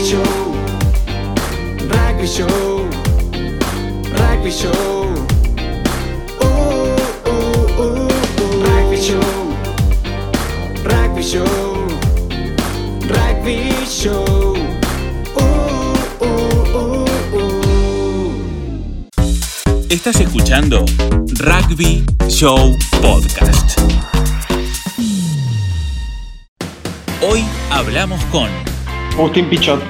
Rugby Show, Rugby Show, Rugby Show. Show, Show, Show. Estás escuchando Rugby Show Podcast. Hoy hablamos con Agustín Pichot.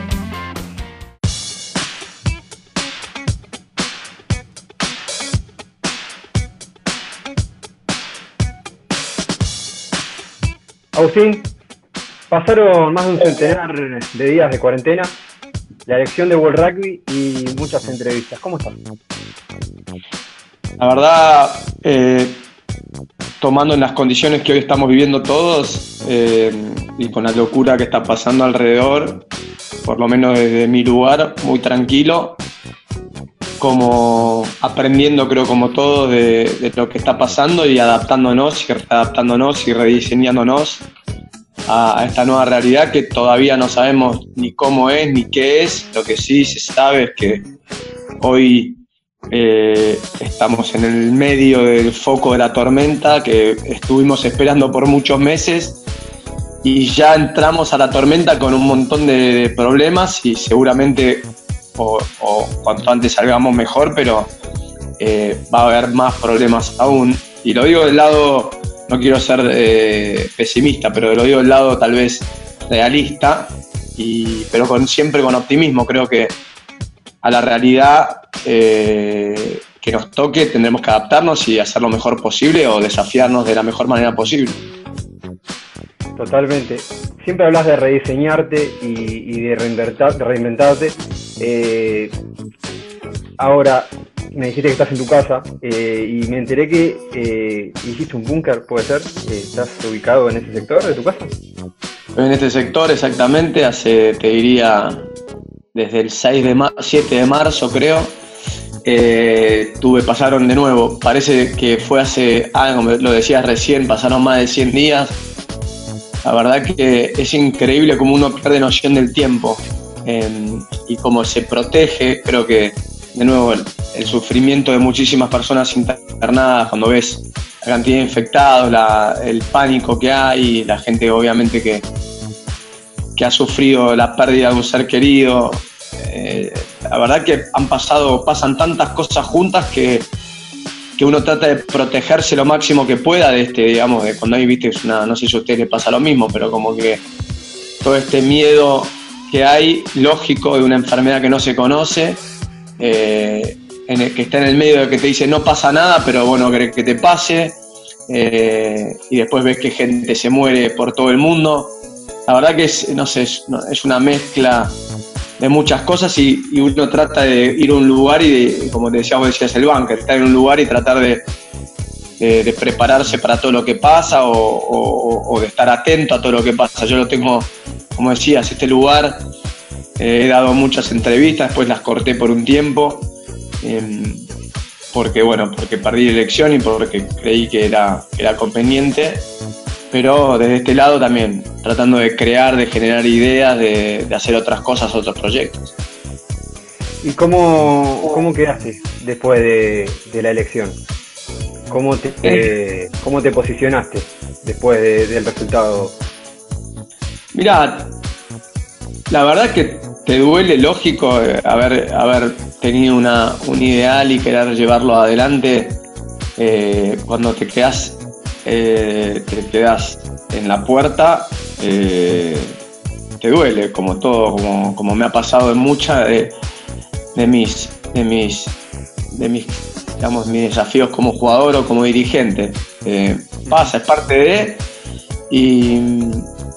Agustín, pasaron más de un centenar de días de cuarentena, la elección de World Rugby y muchas entrevistas. ¿Cómo estás? La verdad, eh, tomando en las condiciones que hoy estamos viviendo todos eh, y con la locura que está pasando alrededor, por lo menos desde mi lugar, muy tranquilo, como aprendiendo creo como todos de, lo que está pasando y adaptándonos y readaptándonos y rediseñándonos a, a esta nueva realidad que todavía no sabemos ni cómo es ni qué es, lo que sí se sabe es que hoy eh, estamos en el medio del foco de la tormenta que estuvimos esperando por muchos meses y ya entramos a la tormenta con un montón de, problemas y seguramente o, o cuanto antes salgamos mejor, pero eh, va a haber más problemas aún. Y lo digo del lado, no quiero ser eh, pesimista, pero lo digo del lado tal vez realista, y, pero con, siempre con optimismo. Creo que a la realidad eh, que nos toque tendremos que adaptarnos y hacer lo mejor posible o desafiarnos de la mejor manera posible. Totalmente. Siempre hablas de rediseñarte y, de reinventar- de reinventarte. Eh, ahora, me dijiste que estás en tu casa eh, y me enteré que eh, hiciste un búnker, ¿puede ser? Eh, ¿Estás ubicado en ese sector de tu casa? En este sector exactamente, hace, te diría, desde el 6 de ma- 7 de marzo creo, tuve, pasaron de nuevo, parece que fue hace, ah, lo decías recién, pasaron más de 100 días. La verdad que es increíble cómo uno pierde noción del tiempo eh, y cómo se protege, creo que de nuevo el, sufrimiento de muchísimas personas internadas, cuando ves la cantidad de infectados, el pánico que hay, la gente obviamente que, que ha sufrido la pérdida de un ser querido. Eh, la verdad que han pasado, pasan tantas cosas juntas que, que uno trata de protegerse lo máximo que pueda de este, digamos, de cuando hay, viste, es una, no sé si a ustedes les pasa lo mismo, pero como que todo este miedo que hay, lógico, de una enfermedad que no se conoce, eh, en el que está en el medio de que te dice no pasa nada, pero bueno, querés que te pase, eh, y después ves que gente se muere por todo el mundo. La verdad que es, no sé, es, una mezcla de muchas cosas y, uno trata de ir a un lugar y, de, como te decía, vos decías el banco, estar en un lugar y tratar de, de- prepararse para todo lo que pasa o, de estar atento a todo lo que pasa. Yo lo tengo, como decías, este lugar, eh, he dado muchas entrevistas, después las corté por un tiempo, em, porque bueno, porque perdí elección y porque creí que era, que era conveniente pero desde este lado también, tratando de crear, de generar ideas, de, de hacer otras cosas, otros proyectos. ¿Y cómo, cómo quedaste después de, de la elección? ¿Cómo te, eh, cómo te posicionaste después de- del resultado? Mira, la verdad que te duele, lógico, eh, haber, haber tenido una, un ideal y querer llevarlo adelante eh, cuando te quedas, eh, te quedas en la puerta, eh, te duele, como todo, como, como me ha pasado en muchas de, mis, de mis, de mis, digamos, mis desafíos como jugador o como dirigente. Eh, pasa, es parte de, y,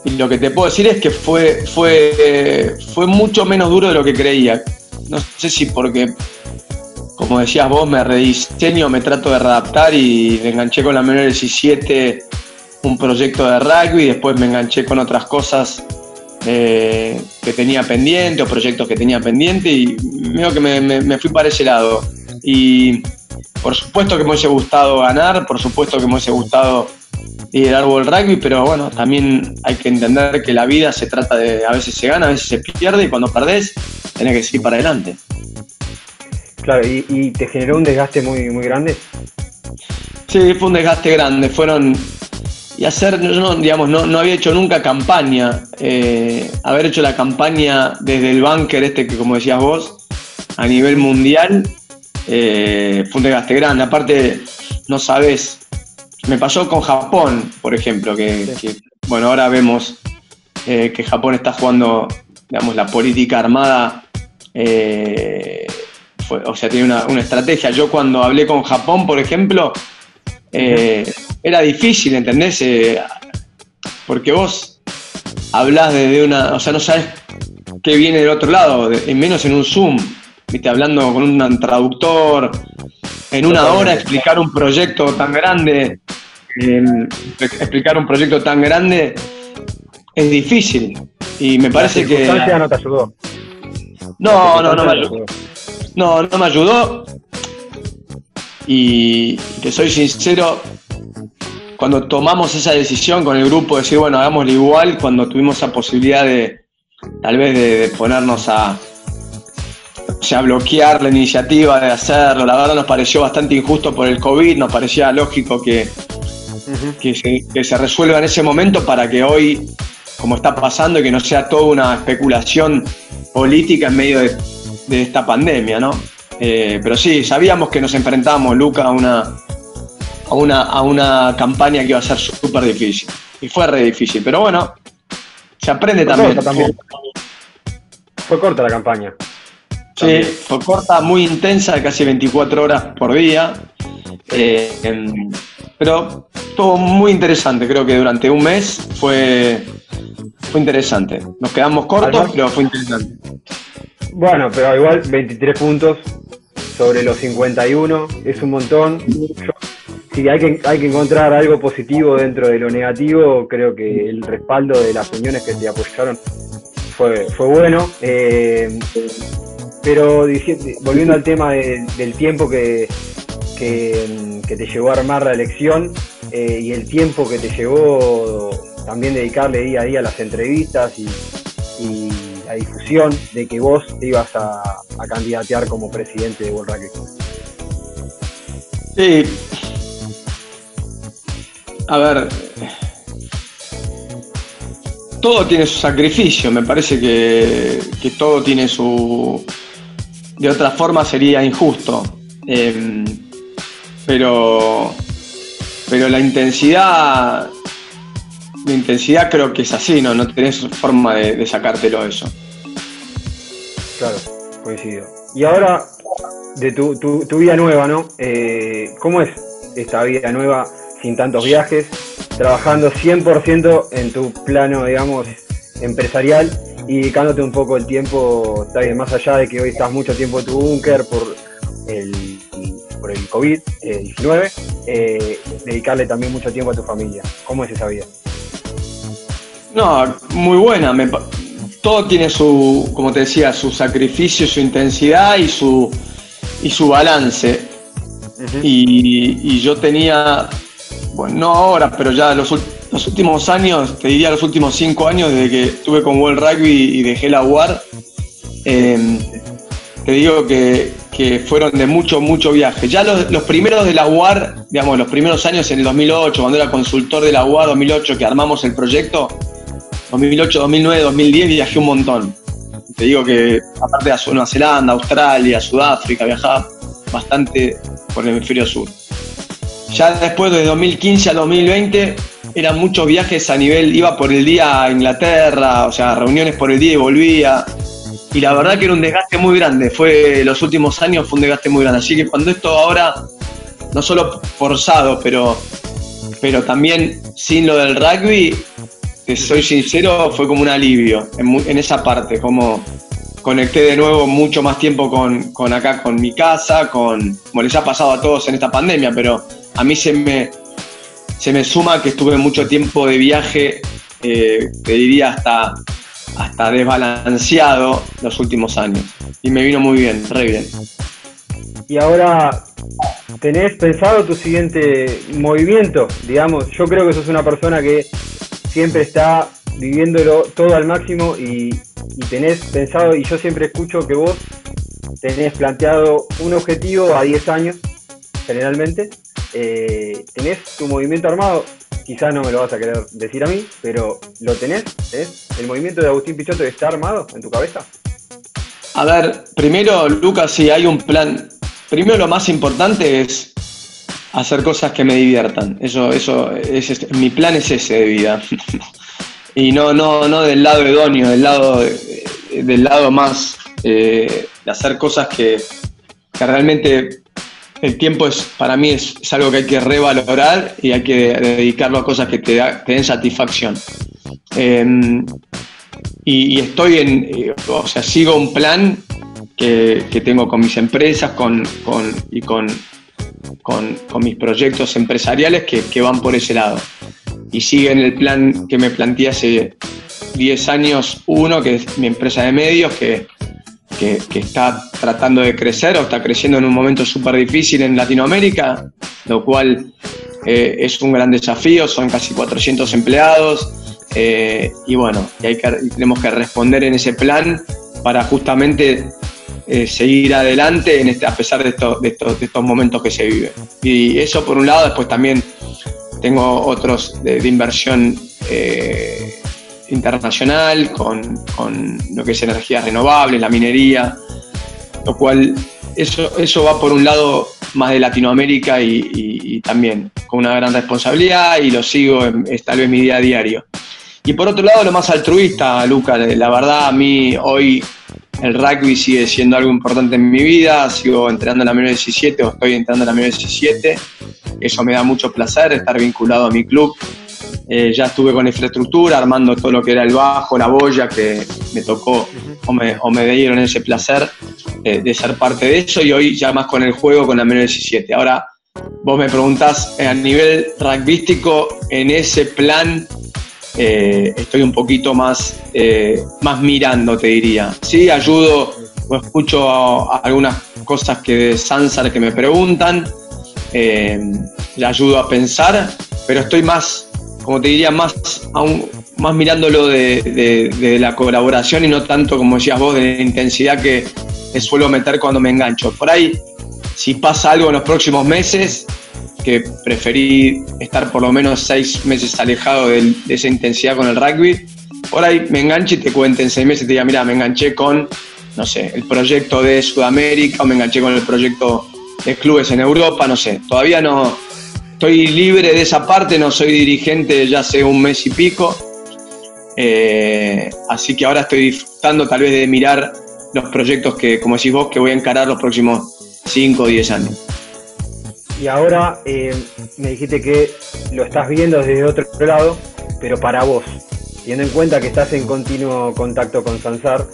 y lo que te puedo decir es que fue, fue, fue mucho menos duro de lo que creía. No sé si porque, como decías vos, me rediseño, me trato de readaptar y me enganché con la menor 17 un proyecto de rugby, después me enganché con otras cosas eh, que tenía pendiente o proyectos que tenía pendiente y medio que me fui para ese lado. Y por supuesto que me hubiese gustado ganar, por supuesto que me hubiese gustado liderar World Rugby, pero bueno, también hay que entender que la vida se trata de, a veces se gana, a veces se pierde, y cuando perdés, tenés que seguir para adelante. Claro, ¿y, y te generó un desgaste muy, muy grande? Sí, fue un desgaste grande. Fueron. Y hacer, yo no, digamos, no, no había hecho nunca campaña. Eh, haber hecho la campaña desde el búnker este que, como decías vos, a nivel mundial, eh, fue un desgaste grande. Aparte, no sabes. Me pasó con Japón, por ejemplo, que, que, bueno, ahora vemos eh, que Japón está jugando, digamos, la política armada. eh, o sea, tiene una, una estrategia. Yo cuando hablé con Japón, por ejemplo, eh, era difícil, ¿entendés? Eh, porque vos hablás desde una. O sea, no sabes qué viene del otro lado, de- menos en un Zoom, ¿viste? Hablando con un traductor, en una hora explicar un proyecto tan grande, eh, explicar un proyecto tan grande es difícil. Y me parece la que. no te ayudó. No, no, no me ayudó. No, no me ayudó. Y te soy sincero, cuando tomamos esa decisión con el grupo, de decir, bueno, hagámoslo igual, cuando tuvimos esa posibilidad de tal vez de, de ponernos a, o sea, bloquear la iniciativa de hacerlo, la verdad nos pareció bastante injusto por el COVID, nos parecía lógico que, que se, que se resuelva en ese momento para que hoy, como está pasando, y que no sea toda una especulación política en medio de, de esta pandemia, ¿no? Eh, pero sí, sabíamos que nos enfrentábamos, Luca, a una, a una, a una campaña que iba a ser súper difícil. Y fue re difícil, pero bueno, se aprende Fue también. corta también. Fue corta la campaña. Sí, fue corta, muy intensa, casi 24 horas por día. Eh, em, pero estuvo muy interesante, creo que durante un mes fue, fue interesante. Nos quedamos cortos, Además- pero fue interesante. Bueno, pero igual 23 puntos sobre los 51 es un montón. Si hay que, hay que encontrar algo positivo dentro de lo negativo, creo que el respaldo de las uniones que te apoyaron fue, fue bueno. Eh, pero volviendo al tema de- del tiempo que, que, que te llevó a armar la elección eh, y el tiempo que te llevó también dedicarle día a día a las entrevistas y, y la difusión de que vos te ibas a, a candidatear como presidente de Rugby. Sí. A ver. Todo tiene su sacrificio, me parece que, que todo tiene su. De otra forma sería injusto. Em, pero. Pero la intensidad. La intensidad creo que es así, ¿no? No tenés forma de, de sacártelo eso. Claro, coincido. Y ahora, de tu, tu, tu vida nueva, ¿no? Eh, ¿Cómo es esta vida nueva sin tantos viajes? Trabajando 100% en tu plano, digamos, empresarial y dedicándote un poco el tiempo, está bien, más allá de que hoy estás mucho tiempo en tu búnker por el, por el COVID-19, eh, dedicarle también mucho tiempo a tu familia. ¿Cómo es esa vida? No, muy buena. me todo tiene su, como te decía, su sacrificio, su intensidad y su, y su balance. Y, y yo tenía, bueno, no ahora, pero ya los, últimos años, te diría los últimos cinco años, desde que estuve con World Rugby y dejé la UAR, eh, te digo que, que fueron de mucho, mucho viaje. Ya los, los primeros de la UAR, digamos, los primeros años en el 2008, cuando era consultor de la UAR 2008, que armamos el proyecto, 2008, 2009, 2010 viajé un montón. Te digo que aparte de Nueva Zelanda, Australia, Sudáfrica, viajaba bastante por el hemisferio sur. Ya después de 2015 a 2020 eran muchos viajes a nivel, iba por el día a Inglaterra, o sea, reuniones por el día y volvía. Y la verdad que era un desgaste muy grande, fue los últimos años fue un desgaste muy grande. Así que cuando esto ahora, no solo forzado, pero, pero también sin lo del rugby, te soy sincero, fue como un alivio en, esa parte, como conecté de nuevo mucho más tiempo con, con acá, con mi casa, con, como les ha pasado a todos en esta pandemia, pero a mí se me, se me suma que estuve mucho tiempo de viaje, eh, te diría hasta, hasta desbalanceado los últimos años. Y me vino muy bien, re bien. Y ahora, ¿tenés pensado tu siguiente movimiento? Digamos, yo creo que sos una persona que siempre está viviéndolo todo al máximo y, tenés pensado, y yo siempre escucho que vos tenés planteado un objetivo a 10 años, generalmente. Eh, ¿Tenés tu movimiento armado? Quizás no me lo vas a querer decir a mí, pero ¿lo tenés? ¿Tenés el movimiento de Agustín Pichotto está armado en tu cabeza? A ver, primero, Lucas, si hay un plan. Primero, lo más importante es hacer cosas que me diviertan. Eso, eso, es, mi plan es ese de vida. y no, no, no del lado idóneo, del lado, del lado más eh, de hacer cosas que, que, realmente el tiempo es para mí es, algo que hay que revalorar y hay que dedicarlo a cosas que te, da, den satisfacción. Eh, y, y, estoy en, eh, o sea, sigo un plan que, que tengo con mis empresas con, con, y con, con, mis proyectos empresariales que, van por ese lado. Y siguen el plan que me planteé hace 10 años, uno, que es mi empresa de medios, que, que, está tratando de crecer o está creciendo en un momento súper difícil en Latinoamérica, lo cual eh, es un gran desafío, son casi 400 empleados eh, y bueno, tenemos que responder en ese plan para justamente eh, seguir adelante este, a pesar de, esto, de, estos, momentos que se viven. Y eso por un lado, después también tengo otros de, inversión eh, internacional con, lo que es energías renovables, la minería, lo cual eso, eso va por un lado más de Latinoamérica y, también con una gran responsabilidad y lo sigo, es tal vez mi día a diario. Y por otro lado, lo más altruista, Luca, la verdad a mí hoy el rugby sigue siendo algo importante en mi vida, sigo entrenando en la menor 17 o estoy entrando en la menor 17, eso me da mucho placer estar vinculado a mi club, eh, ya estuve con infraestructura, armando todo lo que era el bajo, la boya, que me tocó o me, dieron ese placer de ser parte de eso y hoy ya más con el juego con la menor 17. Ahora, vos me preguntás eh, a nivel rugbyístico, en ese plan eh, estoy un poquito más, eh, más mirando, te diría. Sí, ayudo o escucho algunas cosas que de Sansar que me preguntan, eh, le ayudo a pensar, pero estoy más, como te diría, más, aún, más mirándolo de, de, la colaboración y no tanto, como decías vos, de la intensidad que, que suelo meter cuando me engancho. Por ahí, si pasa algo en los próximos meses, que preferí estar por lo menos seis meses alejado de, esa intensidad con el rugby. Por ahí me enganché y te cuente en seis meses, te diga, mira, me enganché con, no sé, el proyecto de Sudamérica o me enganché con el proyecto de clubes en Europa, no sé. Todavía no estoy libre de esa parte, no soy dirigente ya hace un mes y pico. Eh, así que ahora estoy disfrutando tal vez de mirar los proyectos que, como decís vos, que voy a encarar los próximos 5 o 10 años. Y ahora eh, me dijiste que lo estás viendo desde otro lado, pero para vos, teniendo en cuenta que estás en continuo contacto con Sansar,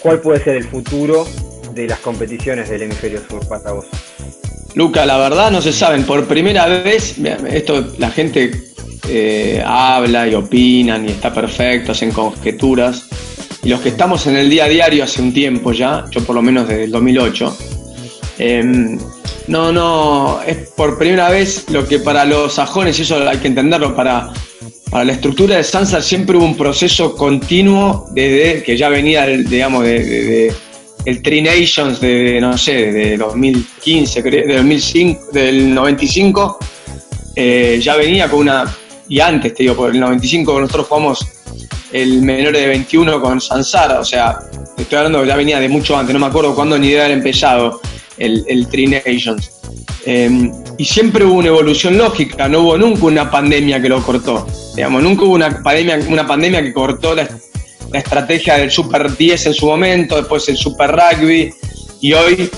¿cuál puede ser el futuro de las competiciones del hemisferio sur para vos? Luca, la verdad no se saben. Por primera vez, esto la gente eh, habla y opinan y está perfecto, hacen conjeturas. Y los que estamos en el día a diario hace un tiempo ya, yo por lo menos desde el 2008, eh, no, no, es por primera vez lo que para los sajones, y eso hay que entenderlo, para, para la estructura de Sansa siempre hubo un proceso continuo desde que ya venía, digamos, de el Tri Nations de, no sé, de 2015, de 2005, del 95, eh, ya venía con una, y antes, te digo, por el 95 nosotros jugamos el menor de 21 con Sansara, o sea, estoy hablando que ya venía de mucho antes, no me acuerdo cuándo ni de haber empezado el, el Tri Nations. Eh, y siempre hubo una evolución lógica, no hubo nunca una pandemia que lo cortó. Digamos, nunca hubo una pandemia, una pandemia que cortó la, la estrategia del Super 10 en su momento, después el Super Rugby, y hoy,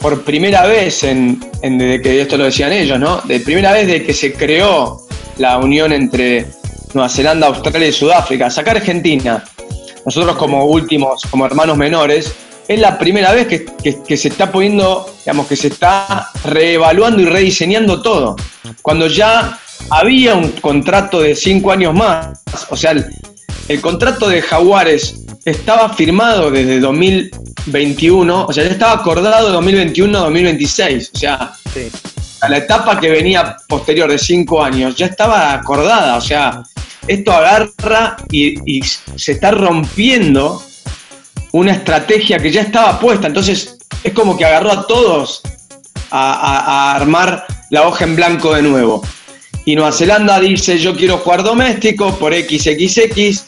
por primera vez, en, desde que esto lo decían ellos, ¿no? De primera vez desde que se creó la unión entre Nueva Zelanda, Australia y Sudáfrica, sacar Argentina, nosotros como últimos, como hermanos menores, es la primera vez que, que, que, se está poniendo, digamos, que se está reevaluando y rediseñando todo. Cuando ya había un contrato de cinco años más, o sea, el, el contrato de Jaguares estaba firmado desde 2021, o sea, ya estaba acordado de 2021 a 2026, o sea, Sí. a la etapa que venía posterior de cinco años, ya estaba acordada, o sea, esto agarra y, y se está rompiendo una estrategia que ya estaba puesta, entonces es como que agarró a todos a, armar la hoja en blanco de nuevo. Y Nueva Zelanda dice, yo quiero jugar doméstico por XXX,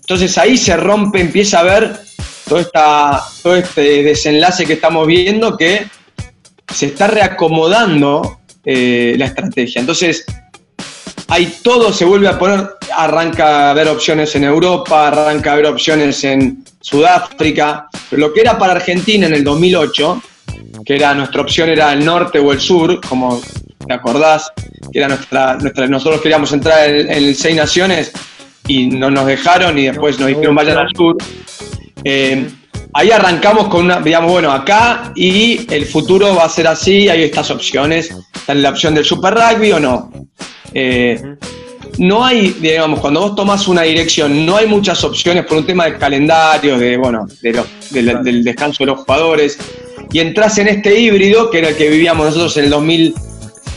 entonces ahí se rompe, empieza a ver todo, esta, todo este desenlace que estamos viendo que se está reacomodando eh, la estrategia. Entonces, ahí todo se vuelve a poner, arranca a haber opciones en Europa, arranca a haber opciones en Sudáfrica, pero lo que era para Argentina en el 2008, que era nuestra opción era el norte o el sur, como te acordás, que era nuestra, nuestra nosotros queríamos entrar en, el Seis Naciones y no nos dejaron y después nos dijeron vayan al sur. Eh, ahí arrancamos con una, digamos, bueno, acá y el futuro va a ser así, hay estas opciones, está la opción del Super Rugby o no. Eh, no hay, digamos, cuando vos tomás una dirección, no hay muchas opciones por un tema de calendario, de, bueno, de los- de la- del descanso de los jugadores, y entras en este híbrido, que era el que vivíamos nosotros en el 2000,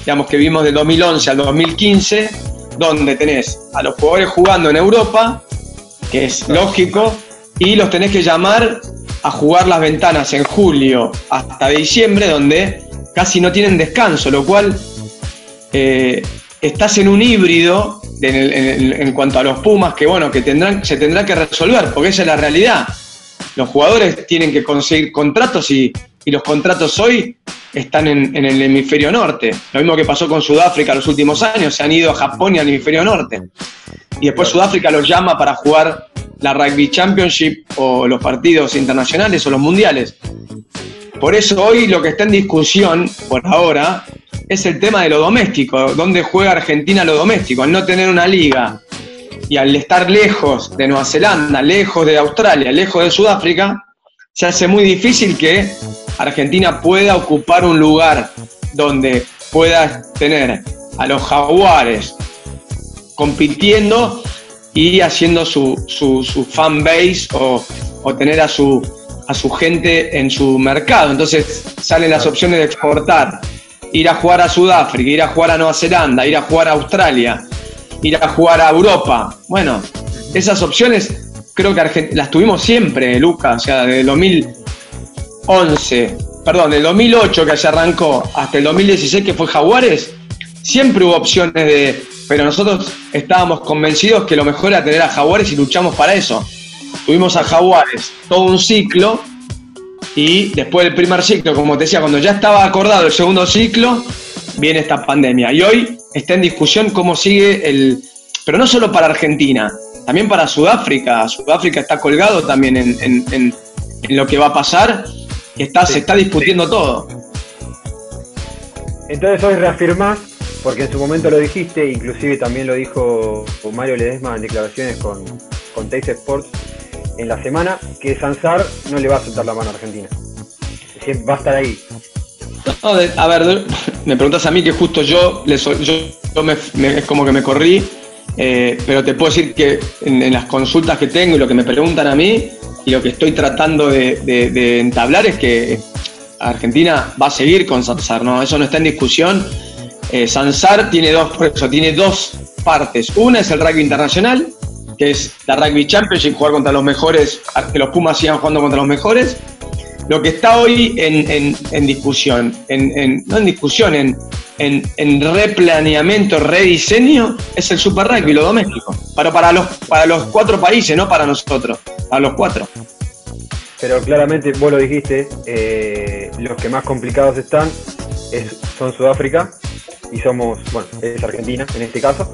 digamos que vivimos del 2011 al 2015, donde tenés a los jugadores jugando en Europa, que es lógico, y los tenés que llamar a jugar las ventanas en julio hasta diciembre, donde casi no tienen descanso, lo cual eh, estás en un híbrido en, el- en el- en cuanto a los Pumas que bueno que tendrán se tendrá que resolver porque esa es la realidad. Los jugadores tienen que conseguir contratos y, y los contratos hoy están en, en el hemisferio norte. Lo mismo que pasó con Sudáfrica los últimos años se han ido a Japón y al hemisferio norte. Y después Sudáfrica los llama para jugar la Rugby Championship o los partidos internacionales o los mundiales. Por eso hoy lo que está en discusión, por ahora, es el tema de lo doméstico, dónde juega Argentina lo doméstico, al no tener una liga y al estar lejos de Nueva Zelanda, lejos de Australia, lejos de Sudáfrica, se hace muy difícil que Argentina pueda ocupar un lugar donde pueda tener a los jaguares compitiendo y haciendo su, su, fan base o, o tener a su, a su gente en su mercado. Entonces salen las opciones de exportar, ir a jugar a Sudáfrica, ir a jugar a Nueva Zelanda, ir a jugar a Australia, ir a jugar a Europa. Bueno, esas opciones creo que Argen- las tuvimos siempre, Lucas, o sea, desde el 2011, perdón, del 2008 que se arrancó hasta el 2016 que fue Jaguares, siempre hubo opciones de, pero nosotros estábamos convencidos que lo mejor era tener a Jaguares y luchamos para eso. Tuvimos a Jaguares todo un ciclo y después del primer ciclo, como te decía, cuando ya estaba acordado el segundo ciclo, viene esta pandemia. Y hoy está en discusión cómo sigue el, pero no solo para Argentina, también para Sudáfrica. Sudáfrica está colgado también en, en- en- en lo que va a pasar. y Está, Se está discutiendo todo. Entonces hoy reafirmás, porque en su momento lo dijiste, inclusive también lo dijo Mario Ledesma en declaraciones con, con Teis Sports en la semana, que Sansar no le va a soltar la mano a Argentina. Va a estar ahí. No, a ver, me preguntas a mí que justo yo, yo, yo me, es como que me corrí, eh, pero te puedo decir que en, las consultas que tengo y lo que me preguntan a mí y lo que estoy tratando de entablar es que Argentina va a seguir con Sansar, ¿no? Eso no está en discusión. Eh, Sansar tiene dos, por eso, tiene dos partes. Una es el rugby internacional, que es la Rugby Championship, jugar contra los mejores, que los Pumas sigan jugando contra los mejores. Lo que está hoy en, en- en discusión, en, no en discusión, en, en, en replaneamiento, rediseño, es el Super Rugby, lo doméstico. Pero para los, para los cuatro países, no para nosotros, para los cuatro. Pero claramente, vos lo dijiste, eh, los que más complicados están es- son Sudáfrica y somos, bueno, es Argentina en este caso.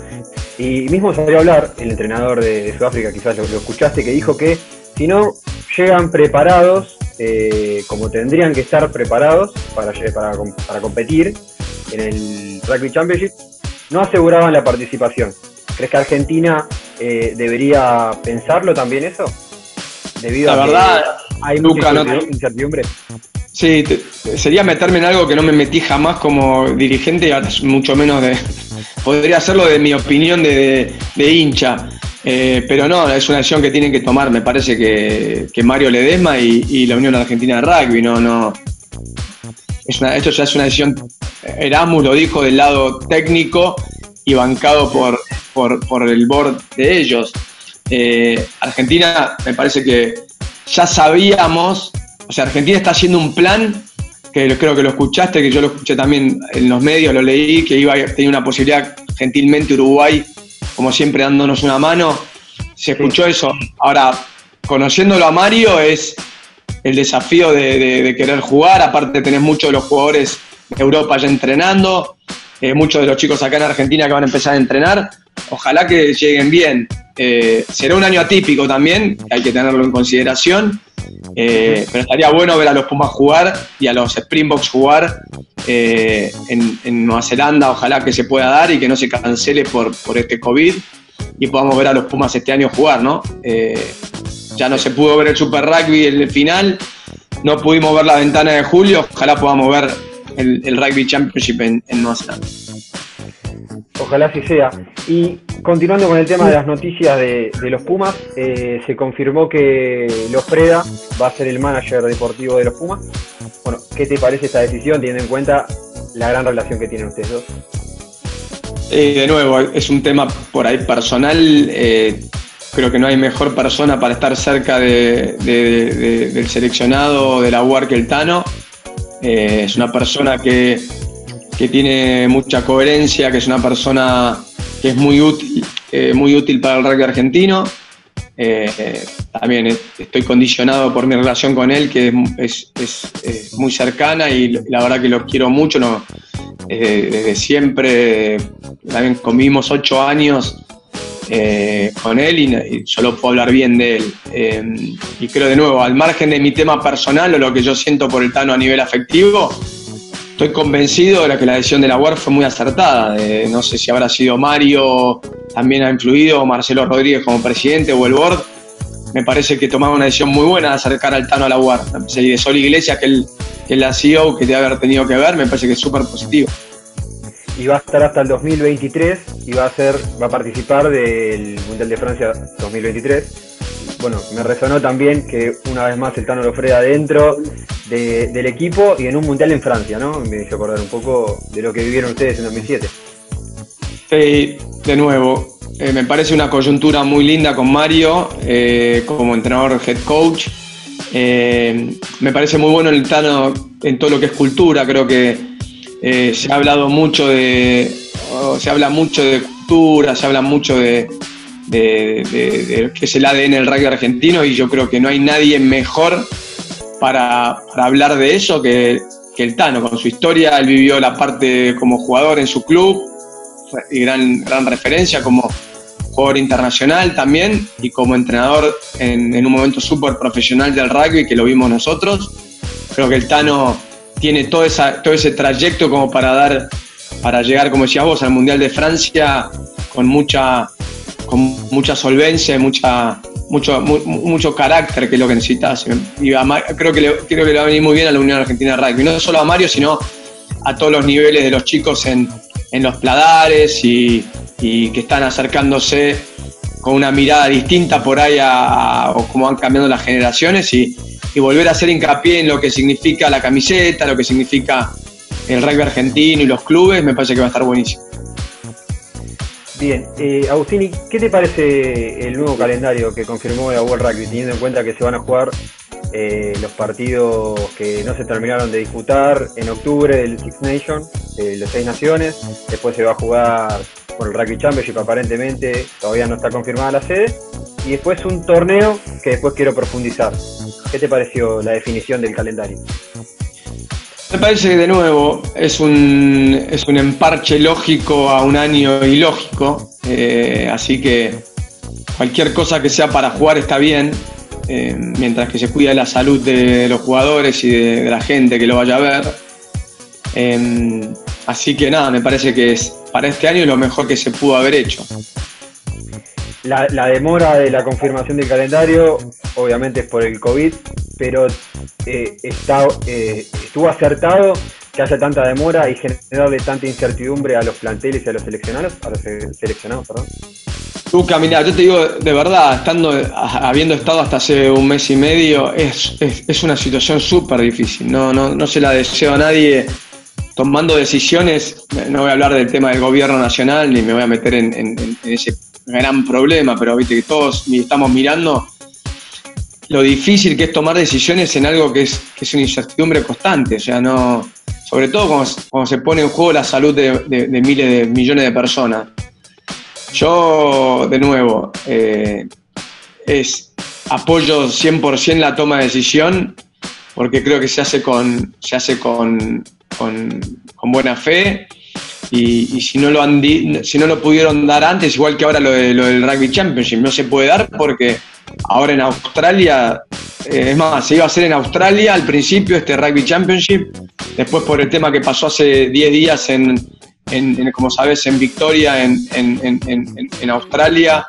Y mismo salió a hablar el entrenador de, de Sudáfrica, quizás lo, lo escuchaste, que dijo que si no llegan preparados, eh, como tendrían que estar preparados para, para, com- para competir en el Rugby Championship, no aseguraban la participación. ¿Crees que Argentina eh, debería pensarlo también eso? Debido La a que verdad, hay Luca, mucha no- incertidumbre. Sí, te- sería meterme en algo que no me metí jamás como dirigente mucho menos de. Podría hacerlo de mi opinión de, de- hincha. Eh, pero no, es una decisión que tienen que tomar, me parece que, que Mario Ledesma y, la Unión Argentina de Rugby, no, no. Es una- esto ya es una decisión. Erasmus lo dijo del lado técnico y bancado por, por, por el board de ellos. Eh, Argentina, me parece que ya sabíamos, o sea, Argentina está haciendo un plan que creo que lo escuchaste, que yo lo escuché también en los medios, lo leí, que iba tenía una posibilidad gentilmente Uruguay, como siempre dándonos una mano. Se escuchó eso. Ahora, conociéndolo a Mario, es el desafío de, de- de querer jugar. Aparte, tenés muchos de los jugadores de Europa ya entrenando, eh, muchos de los chicos acá en Argentina que van a empezar a entrenar. Ojalá que lleguen bien. Eh, será un año atípico también, hay que tenerlo en consideración. Eh, pero estaría bueno ver a los Pumas jugar y a los Springboks jugar eh, en, Nueva Zelanda. Ojalá que se pueda dar y que no se cancele por, por este COVID y podamos ver a los Pumas este año jugar, ¿no? Eh, ya no se pudo ver el Super Rugby en el final, no pudimos ver la ventana de julio, ojalá podamos ver el, Rugby Championship en Nueva Zelanda. Ojalá así sea. Y continuando con el tema de las noticias de, los Pumas, eh, se confirmó que Lofreda va a ser el manager deportivo de los Pumas. Bueno, ¿qué te parece esta decisión teniendo en cuenta la gran relación que tienen ustedes dos? Eh, de nuevo, es un tema por ahí personal. eh, creo que no hay mejor persona para estar cerca de- de- de- del seleccionado de la UAR que el Tano. Es una persona que, que tiene mucha coherencia, que es una persona que es muy útil, eh, muy útil para el rugby argentino. Eh, eh, también eh, estoy condicionado por mi relación con él, que es, es muy cercana y la verdad que lo quiero mucho. Eh, desde siempre, también convivimos ocho años eh, con él y, solo puedo hablar bien de él. Eh, y creo de nuevo, al margen de mi tema personal o lo que yo siento por el Tano a nivel afectivo, estoy convencido de que la decisión de la UAR fue muy acertada. No sé si habrá sido Mario, también ha influido, Marcelo Rodríguez como presidente o el board. Me parece que tomaron una decisión muy buena de acercar al Tano a la UAR. Y de Sol Iglesias, que él, que la CEO, que debe haber tenido que ver, me parece que es súper positivo. Y va a estar hasta el 2023 y va a ser, va a participar del Mundial de Francia 2023. Bueno, me resonó también que una vez más el Tano Lofreda dentro de- del equipo y en un Mundial en Francia, ¿no? Me hizo acordar un poco de lo que vivieron ustedes en 2007. Sí, de nuevo, eh, me parece una coyuntura muy linda con Mario eh, como entrenador head coach. Eh, me parece muy bueno el Tano en todo lo que es cultura. Creo que se ha hablado mucho de, se habla mucho de cultura, se habla mucho de, que es el ADN del rugby argentino y yo creo que no hay nadie mejor para, hablar de eso que, el Tano. Con su historia, él vivió la parte como jugador en su club, y gran, gran referencia como jugador internacional también y como entrenador en, en un momento súper profesional del rugby que lo vimos nosotros. Creo que el Tano tiene todo, esa, todo ese trayecto como para dar, para llegar, como decías vos, al Mundial de Francia con mucha, con mucha solvencia mucha, mucho, mu- mucho carácter, que es lo que necesitas. Y a creo, que le, creo que va a venir muy bien a la Unión Argentina de Rugby. No solo a Mario, sino a todos los niveles de los chicos en, en los pladares y, y que están acercándose con una mirada distinta por ahí a- o cómo van cambiando las generaciones y, y volver a hacer hincapié en lo que significa la camiseta, lo que significa el rugby argentino y los clubes, me parece que va a estar buenísimo. Bien, eh, Agustini, ¿qué te parece el nuevo calendario que confirmó la World Rugby, teniendo en cuenta que se van a jugar eh, los partidos que no se terminaron de disputar en octubre del Six Nations, de los seis naciones, después se va a jugar por el Rugby Championship aparentemente, todavía no está confirmada la sede, y después un torneo que después quiero profundizar. ¿Qué te pareció la definición del calendario? Me parece que de nuevo es un, es un emparche lógico a un año ilógico, eh, así que cualquier cosa que sea para jugar está bien, eh, mientras que se cuida la salud de los jugadores y de, la gente que lo vaya a ver. Eh, así que nada, me parece que es para este año lo mejor que se pudo haber hecho. La, la demora de la confirmación del calendario, obviamente es por el COVID, pero eh, está, eh, estuvo acertado que haya tanta demora y generarle tanta incertidumbre a los planteles y a los seleccionados, a los se- seleccionados, perdón. Luca, mira, yo te digo de verdad, estando, habiendo estado hasta hace un mes y medio, es, es, es una situación súper difícil. No, no, no se la deseo a nadie tomando decisiones. No voy a hablar del tema del gobierno nacional ni me voy a meter en ese gran problema, pero viste que todos estamos mirando lo difícil que es tomar decisiones en algo que es, que es una incertidumbre constante. O sea, no. Sobre todo cuando, se pone en juego la salud de, miles de millones de personas. Yo, de nuevo, eh, es apoyo 100% la toma de decisión porque creo que se hace con, se hace con, con buena fe y, si, no lo han di- si no lo pudieron dar antes, igual que ahora lo, de- lo del Rugby Championship, no se puede dar porque ahora en Australia, eh, es más, se iba a hacer en Australia al principio este Rugby Championship, después por el tema que pasó hace 10 días en, en- como sabes, en Victoria, en, en- en- en- en Australia,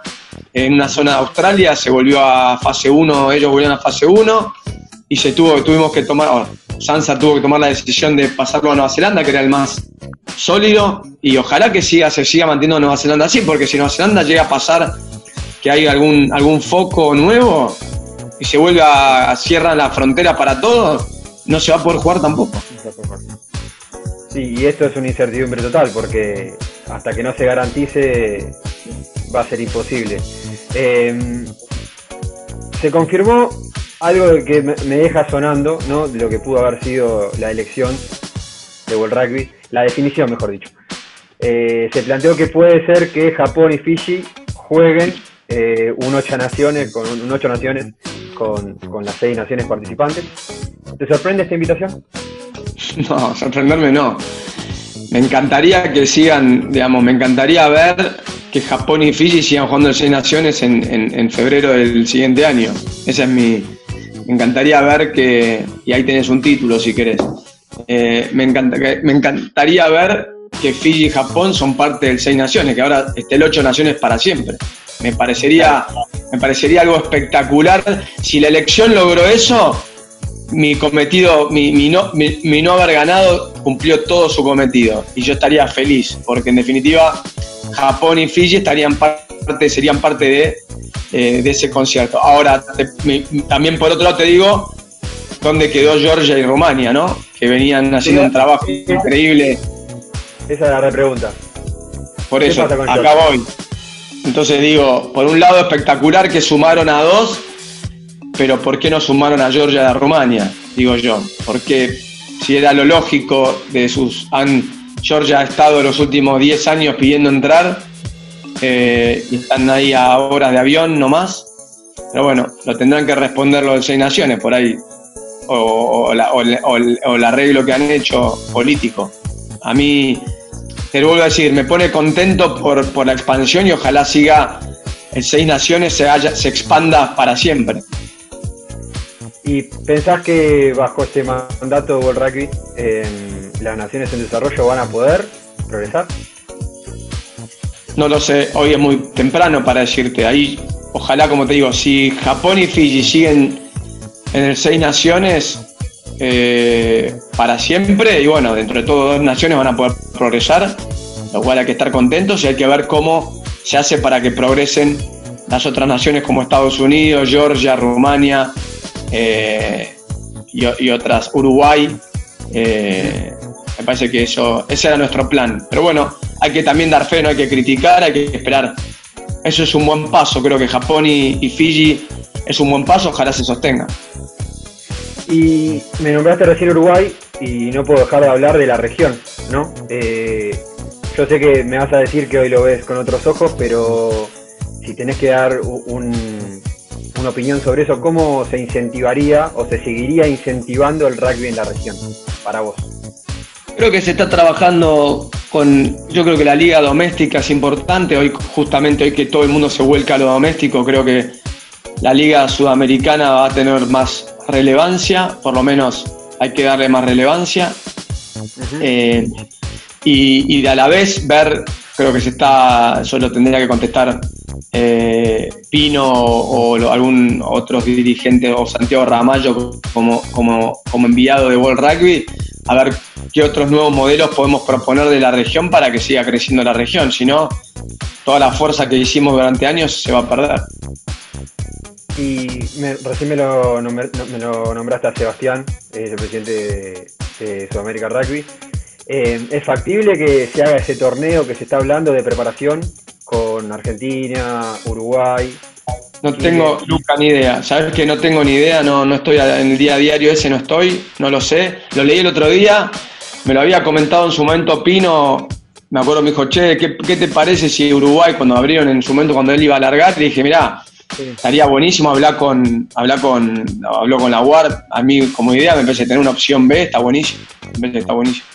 en una zona de Australia, se volvió a fase 1, ellos volvieron a fase 1 y se tuvo, tuvimos que tomar, Sansa tuvo que tomar la decisión de pasarlo a Nueva Zelanda, que era el más sólido, y ojalá que siga, se siga manteniendo Nueva Zelanda así, porque si Nueva Zelanda llega a pasar que hay algún, algún foco nuevo y se vuelve a, a la frontera para todos, no se va a poder jugar tampoco. Sí, y esto es una incertidumbre total, porque hasta que no se garantice va a ser imposible. Eh, se confirmó algo que me deja sonando, ¿no? De lo que pudo haber sido la elección de World Rugby, la definición, mejor dicho. Eh, se planteó que puede ser que Japón y Fiji jueguen eh, un ocho naciones con un ocho naciones con, con las seis naciones participantes. ¿Te sorprende esta invitación? No, sorprenderme no. Me encantaría que sigan, digamos, me encantaría ver que Japón y Fiji sigan jugando en seis naciones en, en- en febrero del siguiente año. Esa es mi. Me encantaría ver que. Y ahí tenés un título si querés. Eh, me, encanta- me encantaría ver que Fiji y Japón son parte del seis naciones, que ahora esté el ocho naciones para siempre. Me parecería, me parecería algo espectacular. Si la elección logró eso, mi cometido, mi, no, mi no haber ganado cumplió todo su cometido y yo estaría feliz, porque en definitiva Japón y Fiji estarían parte, serían parte de, eh, de ese concierto. Ahora, te- también por otro lado te digo, ¿dónde quedó Georgia y Rumania, no? Que venían haciendo un trabajo increíble. Esa es la repregunta. Por ¿Qué eso, acá Georgia? voy. Entonces digo, por un lado espectacular que sumaron a dos, pero ¿por qué no sumaron a Georgia y a Rumania? Digo yo, porque si era lo lógico de sus... Han, Georgia ha estado los últimos 10 años pidiendo entrar eh, están ahí a horas de avión nomás, pero bueno, lo tendrán que responder los Seis Naciones por ahí, o, o la- o o el- arreglo que han hecho político. A mí, te lo vuelvo a decir, me pone contento por, por la expansión y ojalá siga el Seis Naciones se, haya- se expanda para siempre. ¿Y pensás que bajo este mandato de World Rugby las naciones en desarrollo van a poder progresar? No lo sé, hoy es muy temprano para decirte. Ahí, ojalá, como te digo, si Japón y Fiji siguen en el Seis Naciones eh, para siempre, y bueno, dentro de todo dos naciones van a poder progresar, lo cual hay que estar contentos y hay que ver cómo se hace para que progresen las otras naciones como Estados Unidos, Georgia, Rumania eh, y, otras, Uruguay. eh, me parece que eso, ese era nuestro plan. Pero bueno, hay que también dar fe, no hay que criticar, hay que esperar. Eso es un buen paso, creo que Japón y, Fiji es un buen paso, ojalá se sostenga. Y me nombraste recién Uruguay y no puedo dejar de hablar de la región, ¿no? Eh, yo sé que me vas a decir que hoy lo ves con otros ojos, pero si tenés que dar una opinión sobre eso, ¿cómo se incentivaría o se seguiría incentivando el rugby en la región para vos? Creo que se está trabajando con, yo creo que la liga doméstica es importante, hoy justamente hoy que todo el mundo se vuelca a lo doméstico, creo que la liga sudamericana va a tener más relevancia, por lo menos hay que darle más relevancia. Eh, y, y a la vez ver, creo que se está, yo lo tendría que contestar eh, Pino o, algún otro dirigente o Santiago Ramallo como, como, como enviado de World Rugby, a ver qué otros nuevos modelos podemos proponer de la región para que siga creciendo la región. Si no, toda la fuerza que hicimos durante años se va a perder. Y me- recién me lo, nombraste a Sebastián, el presidente de, de Sudamérica Rugby. Eh, ¿Es factible que se haga ese torneo que se está hablando de preparación con Argentina, Uruguay? No tengo, Luca, ni idea. Sabes que no tengo ni idea, no, no estoy en el día a diario ese, no estoy, no lo sé. Lo leí el otro día, me lo había comentado en su momento Pino. Me acuerdo, me dijo, che, ¿qué, qué te parece si Uruguay, cuando abrieron en su momento, cuando él iba a largar, le dije, mirá, Sí. estaría buenísimo hablar con, hablar con, habló con la UAR. A mí, como idea, me parece tener una opción B, está buenísimo. Me parece que está buenísimo.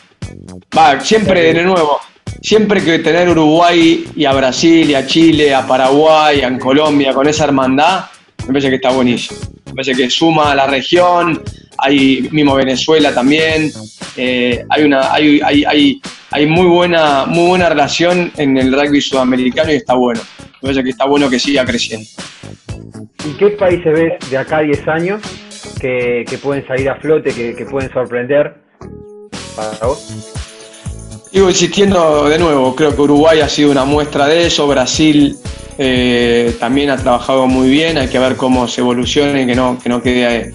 Va, siempre de nuevo, siempre que tener Uruguay y a Brasil y a Chile, a Paraguay, a Colombia con esa hermandad, me parece que está buenísimo. Me parece que suma a la región, hay mismo Venezuela también, eh, hay una, hay, hay, hay, hay muy buena, muy buena relación en el rugby sudamericano y está bueno. Me parece que está bueno que siga creciendo. ¿Y qué países ves de acá a 10 años que, pueden salir a flote, que, que pueden sorprender para vos? Sigo insistiendo de nuevo, creo que Uruguay ha sido una muestra de eso, Brasil eh, también ha trabajado muy bien, hay que ver cómo se evoluciona y que no, que no quede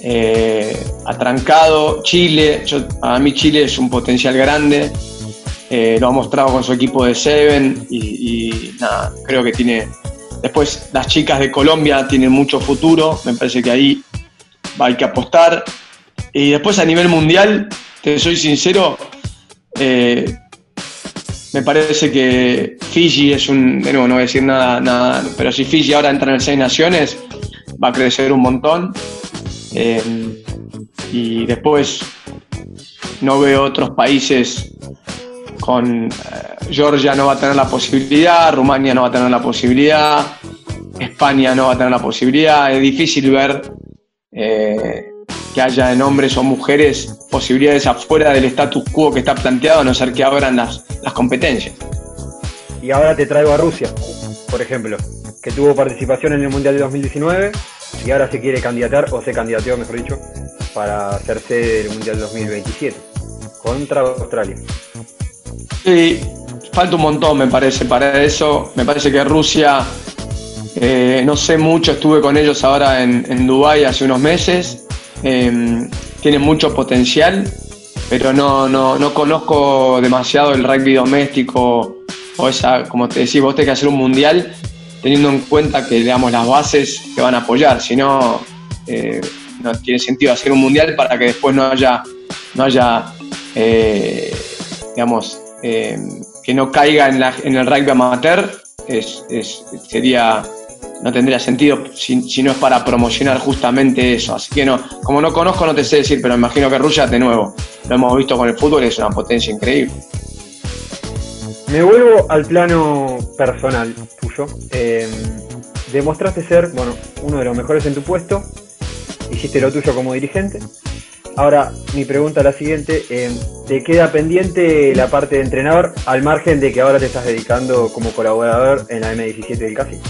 eh, atrancado. Chile, yo- para mí Chile es un potencial grande, eh, lo ha mostrado con su equipo de Seven y, y nada, creo que tiene... Después las chicas de Colombia tienen mucho futuro, me parece que ahí hay que apostar. Y después a nivel mundial, te soy sincero, eh, me parece que Fiji es un, no voy a decir nada, nada, pero si Fiji ahora entra en el Seis Naciones, va a crecer un montón. Eh, y después no veo otros países con eh, Georgia no va a tener la posibilidad, Rumania no va a tener la posibilidad, España no va a tener la posibilidad. Es difícil ver que haya en hombres o mujeres posibilidades afuera del status quo que está planteado, a no ser que abran las, las competencias. Y ahora te traigo a Rusia, por ejemplo, que tuvo participación en el Mundial de 2019 y ahora se quiere candidatar, o se candidateó, mejor dicho, para ser sede del Mundial 2027 contra Australia. Sí, falta un montón, me parece, para eso. Me parece que Rusia, eh, no sé mucho, estuve con ellos ahora en, en Dubái hace unos meses. Eh, tienen mucho potencial, pero no, no, no conozco demasiado el rugby doméstico o esa, como te decís, vos tenés que hacer un mundial teniendo en cuenta que digamos, las bases te van a apoyar, si no, eh, no tiene sentido hacer un mundial para que después no haya, no haya eh, digamos, eh, que no caiga en, la- en el rugby amateur, es, es- sería, no tendría sentido si, no es para promocionar justamente eso. Así que no, como no conozco no te sé decir, pero imagino que Rusia de nuevo, lo hemos visto con el fútbol, es una potencia increíble. Me vuelvo al plano personal tuyo. Eh, demostraste ser, bueno, uno de los mejores en tu puesto. Hiciste lo tuyo como dirigente. Ahora, mi pregunta es la siguiente. eh, ¿Te queda pendiente la parte de entrenador al margen de que ahora te estás dedicando como colaborador en la M17 del CASI?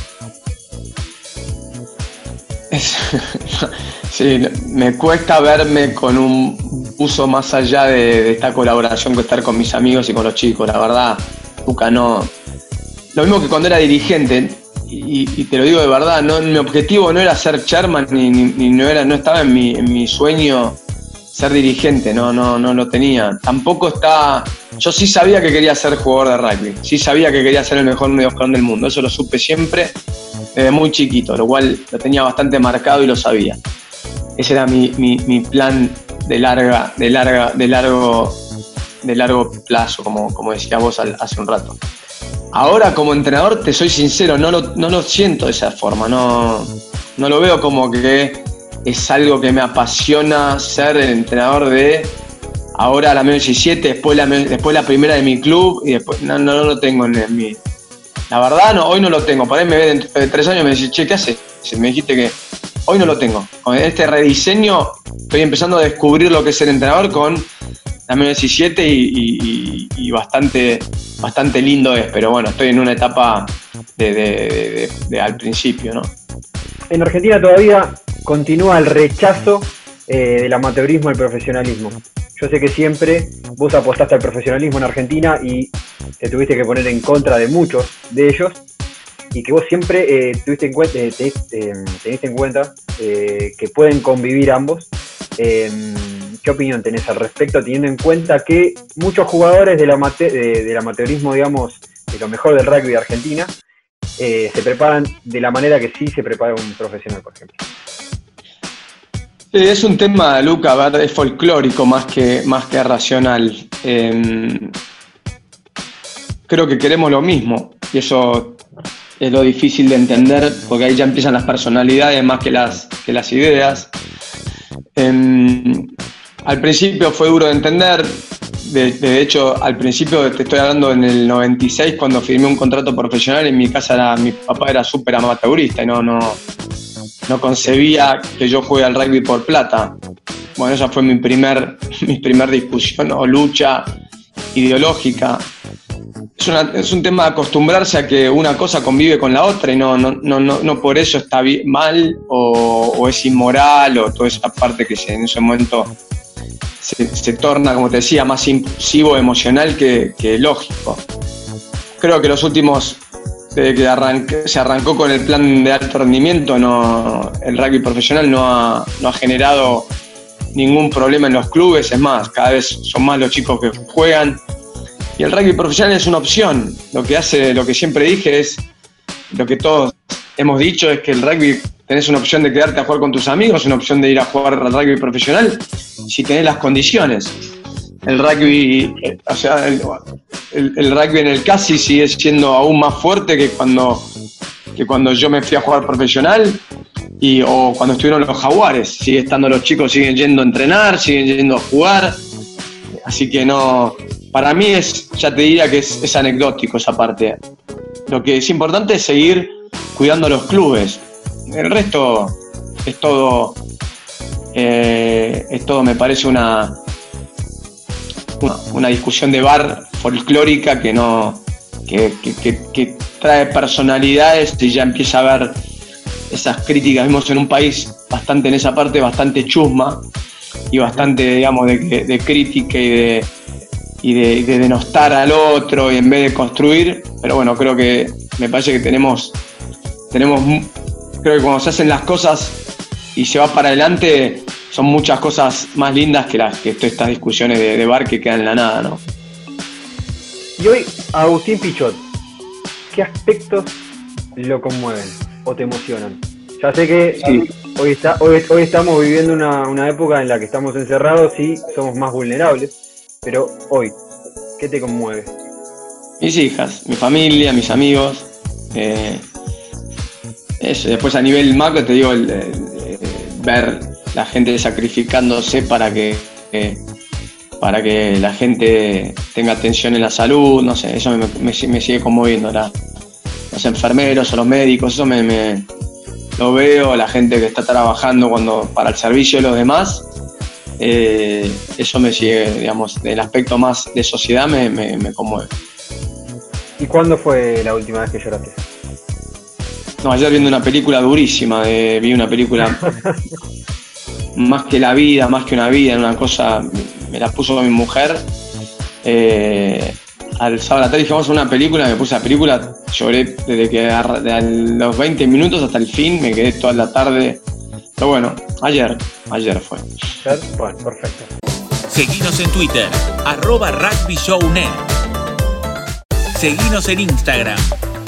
Sí, me cuesta verme con un uso más allá de, esta colaboración que estar con mis amigos y con los chicos, la verdad, Luca, no. Lo mismo que cuando era dirigente, y, te lo digo de verdad, no, mi objetivo no era ser chairman ni no, era, no estaba en mi, en mi sueño ser dirigente, no, no, no lo tenía. Tampoco está. Yo sí sabía que quería ser jugador de rugby, sí sabía que quería ser el mejor mediocampo del mundo, eso lo supe siempre desde muy chiquito, lo cual lo tenía bastante marcado y lo sabía. Ese era mi, mi- mi plan de larga, de larga, de largo, de largo plazo, como, como decías vos hace un rato. Ahora como entrenador, te soy sincero, no lo, no lo siento de esa forma, no, no lo veo como que es algo que me apasiona ser el entrenador de ahora la menos 17, después la, después la primera de mi club y después no, no, no lo tengo en, en mi, la verdad, no, hoy no lo tengo. Por ahí me ve de tres años y me dice, che, ¿qué haces? Me dijiste que hoy no lo tengo. Con este rediseño estoy empezando a descubrir lo que es el entrenador con la menos 17 y, bastante, bastante lindo es. Pero bueno, estoy en una etapa de- de- al principio, ¿no? En Argentina todavía continúa el rechazo eh, del amateurismo al profesionalismo. yo sé que siempre vos apostaste al profesionalismo en Argentina y te tuviste que poner en contra de muchos de ellos y que vos siempre eh, tuviste en cuenta, eh, te- teniste en cuenta eh, que pueden convivir ambos. Eh, ¿Qué opinión tenés al respecto, teniendo en cuenta que muchos jugadores del, amate- de- del amateurismo, digamos, de lo mejor del rugby de Argentina, eh, se preparan de la manera que sí se prepara un profesional, por ejemplo? Sí, es un tema, Luca, es folclórico más que, más que racional. Eh, creo que queremos lo mismo y eso es lo difícil de entender porque ahí ya empiezan las personalidades más que las, que las ideas. Eh, al principio fue duro de entender, de, de hecho al principio te estoy hablando en el 96 cuando firmé un contrato profesional en mi casa era, mi papá era súper amateurista y no, no, no concebía que yo juegue al rugby por plata. Bueno, esa fue mi primer, mi primer discusión o lucha ideológica. Es, una- es un tema de acostumbrarse a que una cosa convive con la otra y no, no, no, no, no por eso está mal o, o es inmoral o toda esa parte que se- en ese momento se, torna, como te decía, más impulsivo, emocional que, que lógico. Creo que los últimos desde que se arrancó con el plan de alto rendimiento, no, el rugby profesional no ha, no ha generado ningún problema en los clubes, es más, cada vez son más los chicos que juegan. Y el rugby profesional es una opción. Lo que hace, lo que siempre dije es, lo que todos hemos dicho es que el rugby tenés una opción de quedarte a jugar con tus amigos, una opción de ir a jugar al rugby profesional, si tenés las condiciones. El rugby, eh, o sea, el, rugby en el casi sigue siendo aún más fuerte que cuando, que cuando yo me fui a jugar profesional y, o cuando estuvieron los jaguares. Sigue estando los chicos, siguen yendo a entrenar, siguen yendo a jugar. Así que no, para mí es, ya te diría que es anecdótico esa parte. Lo que es importante es seguir cuidando los clubes. El resto es todo, eh, es todo me parece una, una, discusión de bar folclórica que no que, que- trae personalidades y ya empieza a haber esas críticas. Vimos en un país bastante en esa parte, bastante chusma y bastante, digamos, de, de- crítica y de, y de denostar al otro y en vez de construir. Pero bueno, creo que me parece que tenemos, tenemos creo que cuando se hacen las cosas y se va para adelante, son muchas cosas más lindas que las que todas estas discusiones de, de bar que quedan en la nada, ¿no? Y hoy, Agustín Pichot, ¿qué aspectos lo conmueven o te emocionan? Ya sé que Sí. hoy, está, hoy, hoy estamos viviendo una, una época en la que estamos encerrados y somos más vulnerables, pero hoy, ¿qué te conmueve? Mis hijas, mi familia, mis amigos. eh, eso. Después a nivel macro te digo, ver la gente sacrificándose para que, que- para que la gente tenga atención en la salud, no sé, eso me, sigue conmoviendo. los enfermeros o los médicos, eso me, me- lo veo, la gente que está trabajando cuando para el servicio de los demás. eh, eso me sigue, digamos, del aspecto más de sociedad me, me- me conmueve. ¿Y cuándo fue la última vez que lloraste? No, ayer viendo una película durísima, de- vi una película más que la vida, más que una vida, una cosa, me la puso mi mujer. Eh, al sábado a la tarde dije, vamos a una película, me puse la película, lloré desde que a los 20 minutos hasta el fin, me quedé toda la tarde. Pero bueno, ayer, ayer fue. ¿Ya? Bueno, perfecto. Seguinos en Twitter, arroba rugbyshownet. Seguinos en Instagram,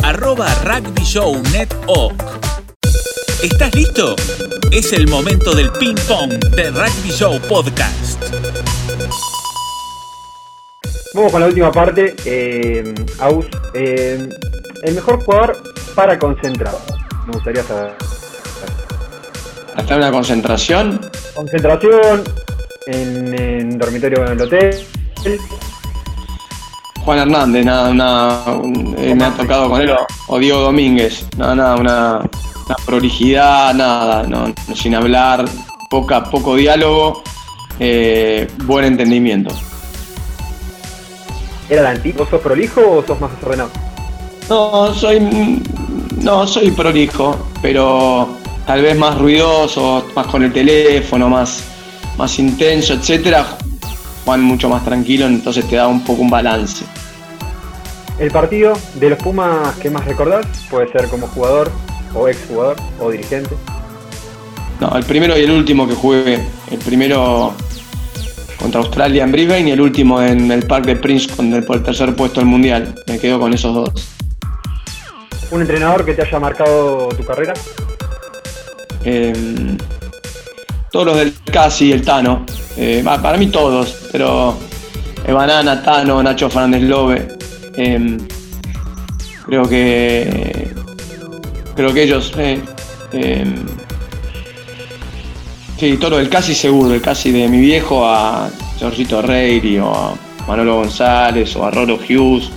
arroba rugbyshownetok. ¿Estás listo? Es el momento del ping pong de Rugby Show Podcast. Vamos con la última parte. Eh, Aus, eh, el mejor jugador para concentrar. Me gustaría saber. Hasta una concentración, Concentración en, en dormitorio en el hotel. Juan Hernández, nada, una, un- eh, me ha tocado con él, o, o Diego Domínguez, nada, nada, una, una prolijidad, nada, no, no, sin hablar, poca, poco diálogo, eh, buen entendimiento. ¿Era la antigua? ¿Vos sos prolijo o sos más ordenado? No, soy, no, soy prolijo, pero tal vez más ruidoso, más con el teléfono, más, más intenso, etcétera. juegan mucho más tranquilo, entonces te da un poco un balance. El partido de los Pumas que más recordás puede ser como jugador o exjugador o dirigente. No, el primero y el último que jugué. El primero contra Australia en Brisbane y el último en el Park de Prince con el, por el tercer puesto del Mundial. Me quedo con esos dos. ¿Un entrenador que te haya marcado tu carrera? Eh, todos los del Casi, el Tano. Eh, para mí todos, pero el Banana, Tano, Nacho Fernández Lobe. Eh, creo que creo que ellos eh, eh, sí, todo del Casi seguro, el Casi de mi viejo a Giorgito Reiri o a Manolo González o a Roro Hughes.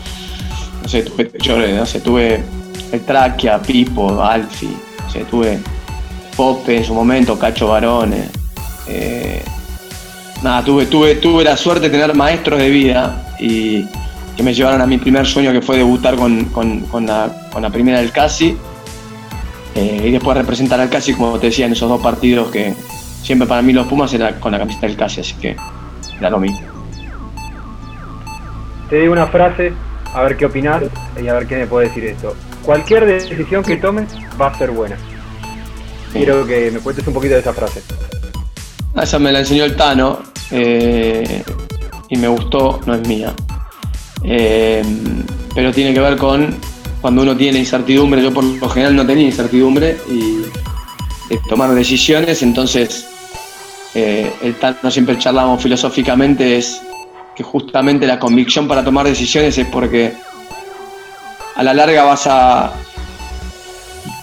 No sé, tuve, yo, no sé, tuve el Traquia, Pipo, Alfi, no sé, tuve Pope en su momento, Cacho Barone. Eh, nada, tuve, tuve, tuve la suerte de tener maestros de vida y que me llevaron a mi primer sueño que fue debutar con, con- con la, con la primera del Casi. Eh, y después representar al Casi, como te decía, en esos dos partidos que siempre para mí los Pumas era con la camiseta del Casi, así que era lo mismo. Te digo una frase, a ver qué opinás y a ver qué me puede decir esto. Cualquier decisión que tomes va a ser buena. Quiero que me cuentes un poquito de esa frase. Ah, Esa me la enseñó el Tano eh, y me gustó, no es mía. Eh, pero tiene que ver con cuando uno tiene incertidumbre. Yo por lo general no tenía incertidumbre y tomar decisiones, entonces eh, el Tano siempre charlábamos filosóficamente es que justamente la convicción para tomar decisiones es porque a la larga vas a,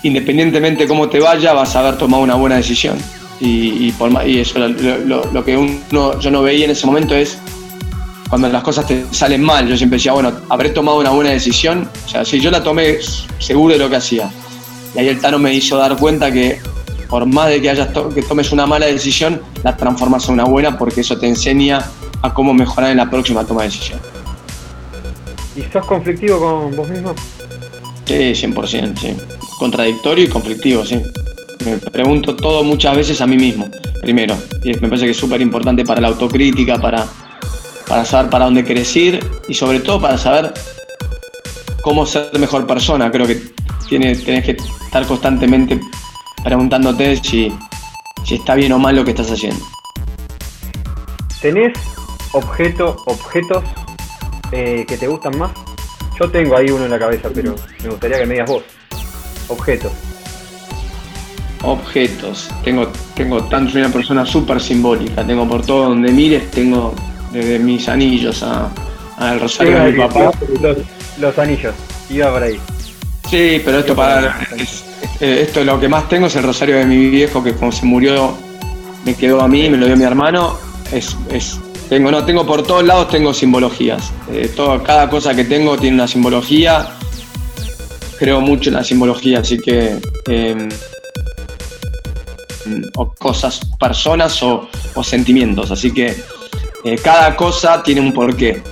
independientemente de cómo te vaya, vas a haber tomado una buena decisión. Y, y por y eso, lo, lo- lo que uno, yo no veía en ese momento es cuando las cosas te salen mal. Yo siempre decía, bueno, habré tomado una buena decisión. O sea, si yo la tomé seguro de lo que hacía. Y ahí el Tano me hizo dar cuenta que por más de que, hayas to- que tomes una mala decisión, la transformas en una buena porque eso te enseña a cómo mejorar en la próxima toma de decisión. ¿Y sos conflictivo con vos mismo? Sí, 100%, sí. Contradictorio y conflictivo, sí. Me pregunto todo muchas veces a mí mismo, primero. Y me parece que es súper importante para la autocrítica, para, para saber para dónde querés ir y sobre todo para saber cómo ser mejor persona. Creo que tiene, tenés que estar constantemente preguntándote si, si está bien o mal lo que estás haciendo. ¿Tenés objeto, objetos eh, que te gustan más? Yo tengo ahí uno en la cabeza, pero me gustaría que me digas vos. Objetos. Objetos. Tengo, tengo tanto, una persona súper simbólica. Tengo por todo donde mires, tengo desde mis anillos a- al rosario de mi papá. Los, los anillos. Iba por ahí. Sí, pero esto para es- eh, esto lo que más tengo es el rosario de mi viejo que cuando se murió me quedó a mí, me lo dio mi hermano. Es, es- tengo, no, tengo por todos lados tengo simbologías. Eh, todo, cada cosa que tengo tiene una simbología. Creo mucho en la simbología, así que eh, o cosas, personas o, o sentimientos. Así que eh, cada cosa tiene un porqué.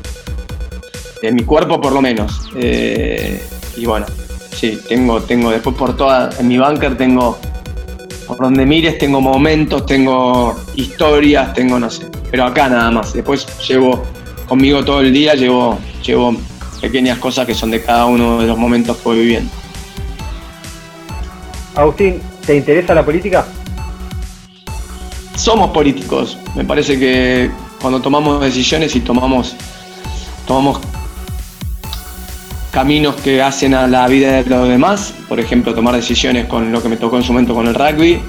De mi cuerpo por lo menos. Eh, y bueno, sí, tengo, tengo después por toda, en mi bunker tengo, por donde mires tengo momentos, tengo historias, tengo no sé, pero acá nada más. Después llevo conmigo todo el día, llevo, llevo pequeñas cosas que son de cada uno de los momentos que voy viviendo. Agustín, ¿te interesa la política? somos políticos. Me parece que cuando tomamos decisiones y tomamos, tomamos caminos que hacen a la vida de los demás, por ejemplo, tomar decisiones con lo que me tocó en su momento con el rugby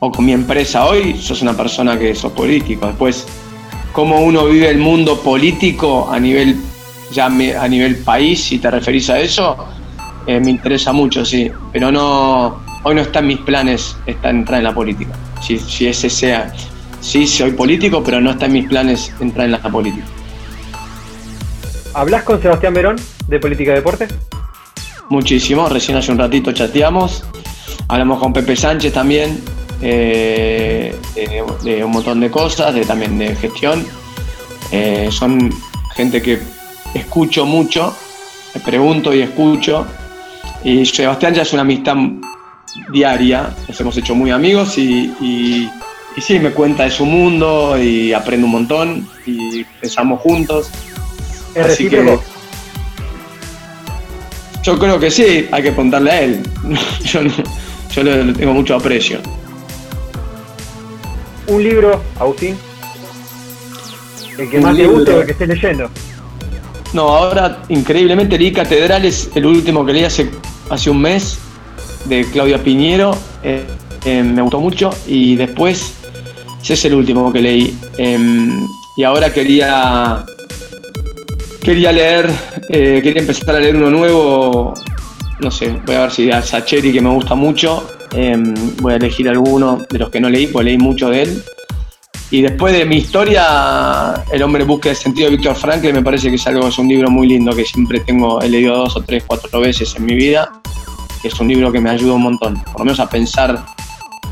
o con mi empresa hoy, sos una persona que sos político. Después, cómo uno vive el mundo político a nivel, ya me- a nivel país, si te referís a eso, eh, me interesa mucho, sí. Pero no, hoy no está en mis planes está entrar en la política. Si, si ese sea, sí soy político, pero no está en mis planes entrar en la política. ¿Hablas con Sebastián Verón de Política y Deporte? Muchísimo, recién hace un ratito chateamos, hablamos con Pepe Sánchez también, eh, de, de un montón de cosas, de, también de gestión. Eh, son gente que escucho mucho, me pregunto y escucho. Y Sebastián ya es una amistad diaria, nos hemos hecho muy amigos y, y- y sí, me cuenta de su mundo y aprendo un montón y pensamos juntos. ¿Es Así que-? Yo creo que sí, hay que preguntarle a él. yo no- yo le, tengo mucho aprecio. ¿Un libro, Agustín? El que Un más te libro. guste o el que estés leyendo. No, ahora increíblemente leí Catedral, es el último que leí hace, hace un mes, de Claudia Piñero. eh, eh, me gustó mucho y después, ese es el último que leí. Em, y ahora quería, quería leer, eh, quería empezar a leer uno nuevo. No sé, voy a ver si a Sacheri, que me gusta mucho. em, voy a elegir alguno de los que no leí, pues leí mucho de él. Y después de mi historia, El hombre busca del sentido de Víctor Frankl, me parece que es algo, es un libro muy lindo que siempre tengo, he leído dos o tres, cuatro veces en mi vida. Es un libro que me ayuda un montón, por lo menos a pensar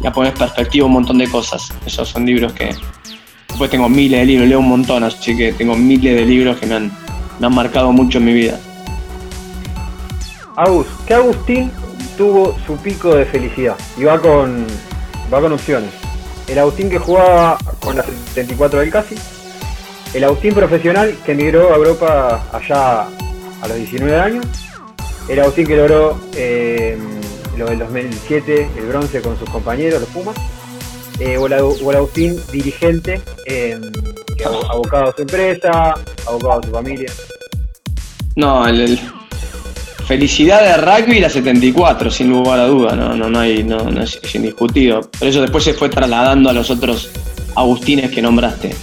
y a poner en perspectiva un montón de cosas. Esos son libros que. Después tengo miles de libros, leo un montón, así que tengo miles de libros que me han, me han marcado mucho en mi vida. Agus, ¿qué Agustín tuvo su pico de felicidad? Y va con, va con opciones. El Agustín que jugaba con la 74 del Casi. El Agustín profesional que emigró a Europa allá a los 19 años. El Agustín que logró eh, lo del 2007, el bronce con sus compañeros, los Pumas. Eh, o, el Agustín dirigente, eh, que abo- abocado a su empresa, abocado a su familia. No, el, el- felicidad de rugby la 74, sin lugar a duda, no, no, no, hay, no, es, indiscutido. Pero eso después se fue trasladando a los otros Agustines que nombraste.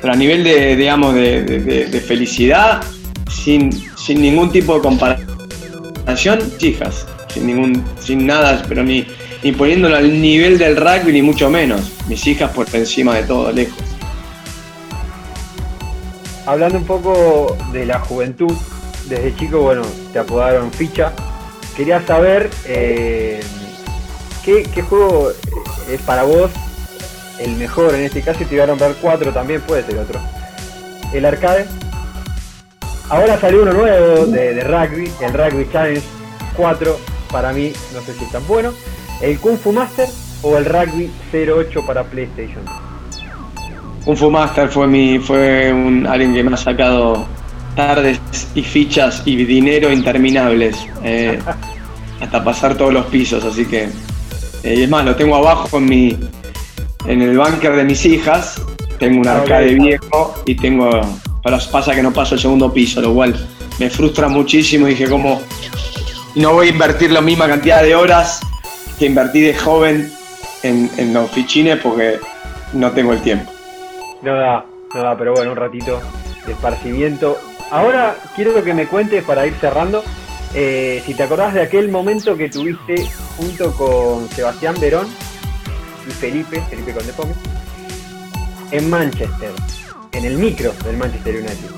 Pero a nivel de, digamos, de, de- felicidad, sin, sin ningún tipo de comparación, hijas, sin ningún, sin nada, pero ni, ni poniéndolo al nivel del rugby, ni mucho menos. Mis hijas por encima de todo, lejos. Hablando un poco de la juventud, desde chico, bueno, te apodaron ficha. Quería saber eh, ¿qué, juego es para vos el mejor en este caso. y Te voy a nombrar cuatro también, puede ser otro. El arcade. Ahora salió uno nuevo de, de rugby, el Rugby Challenge 4. Para mí, no sé si es tan bueno. El Kung Fu Master o el Rugby 08 para PlayStation. Kung Fu Master fue mi, fue un, alguien que me ha sacado tardes y fichas y dinero interminables eh, hasta pasar todos los pisos, así que eh, y es más, lo tengo abajo en mi en el bunker de mis hijas, tengo un arcade viejo y tengo pero pasa que no paso el segundo piso, lo cual me frustra muchísimo, dije no voy a invertir la misma cantidad de horas que invertí de joven en, en los fichines porque no tengo el tiempo. No da, no da, pero bueno, un ratito de esparcimiento. Ahora quiero que me cuentes para ir cerrando, eh, si te acordás de aquel momento que tuviste junto con Sebastián Verón y Felipe, Felipe Condepome, en Manchester, en el micro del Manchester United.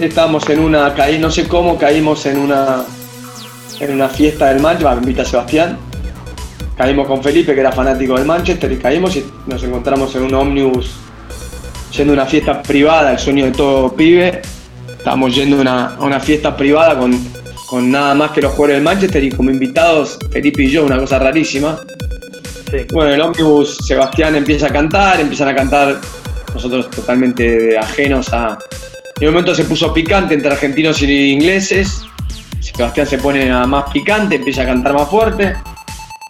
Estábamos en una, caí, no sé cómo, caímos en una en una fiesta del Manchester, me invita Sebastián. Caímos con Felipe, que era fanático del Manchester, y caímos y nos encontramos en un ómnibus yendo a una fiesta privada, el sueño de todo pibe. Estábamos yendo a una, a una fiesta privada con, con nada más que los jugadores del Manchester y como invitados Felipe y yo, una cosa rarísima. Sí. Bueno, en el ómnibus Sebastián empieza a cantar, empiezan a cantar nosotros totalmente ajenos a... En un momento se puso picante entre argentinos y ingleses. Sebastián se pone a más picante, empieza a cantar más fuerte.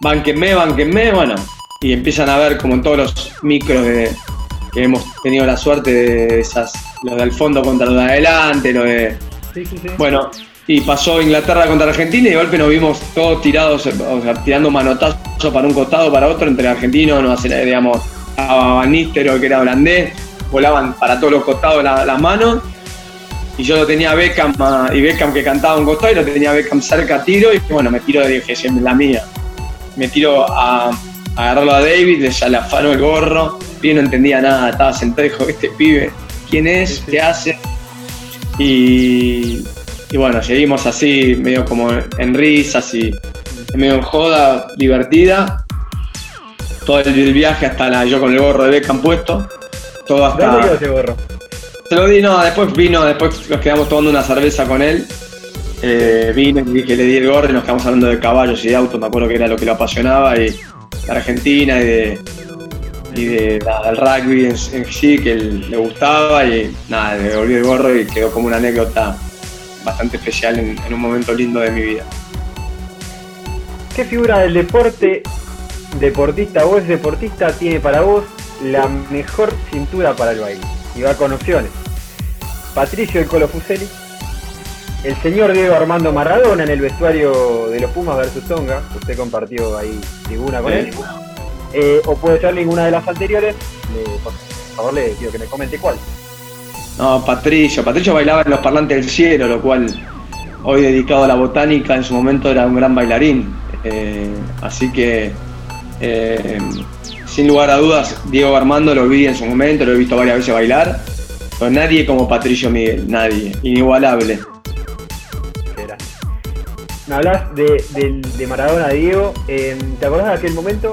Bánquenme, bánquenme, bueno. Y empiezan a ver como en todos los micros de- que hemos tenido la suerte de esas, lo del fondo contra lo de adelante, lo de Sí, sí, sí. bueno, y pasó Inglaterra contra Argentina y de golpe nos vimos todos tirados, o sea, tirando manotazos para un costado, para otro, entre argentinos, no digamos, a Van que era holandés, volaban para todos los costados la- las manos. Y yo lo tenía Beckham, y Beckham que cantaba un costado, y lo tenía Beckham cerca a tiro, y bueno, me tiro, dije, "Esa es la mía. Me tiro a, a agarrarlo a David, le ya le afano el gorro, y no entendía nada, estaba sentado y dijo, este pibe, ¿quién es? ¿Qué hace? Y, y bueno, seguimos así, medio como en risas y medio en joda divertida. Todo el, el viaje hasta la, yo con el gorro de Beckham puesto. Todo ¿Dónde quedó hasta. ese gorro? Se lo di, no, después vino, después nos quedamos tomando una cerveza con él. Eh, vino y dije, le di el gorro y nos quedamos hablando de caballos y de autos, me acuerdo que era lo que lo apasionaba y de Argentina y de, y rugby en, sí, que le gustaba y nada, le volví el gorro y quedó como una anécdota bastante especial en, un momento lindo de mi vida. ¿Qué figura del deporte, deportista o es deportista, tiene para vos la mejor cintura para el baile? Y va con opciones. Patricio el Colo Fuseli, el señor Diego Armando Maradona en el vestuario de los Pumas versus Tonga, usted compartió ahí tribuna con él, eh, o puede ser ninguna de las anteriores, por favor le pido que me comente cuál. No, Patricio, Patricio bailaba en los parlantes del cielo, lo cual hoy dedicado a la botánica, en su momento era un gran bailarín. Eh, así que, eh, sin lugar a dudas, Diego Armando lo vi en su momento, lo he visto varias veces bailar, pero nadie como Patricio Miguel, nadie, inigualable. Me hablas de, de, Maradona, Diego. Em, ¿Te acordás de aquel momento?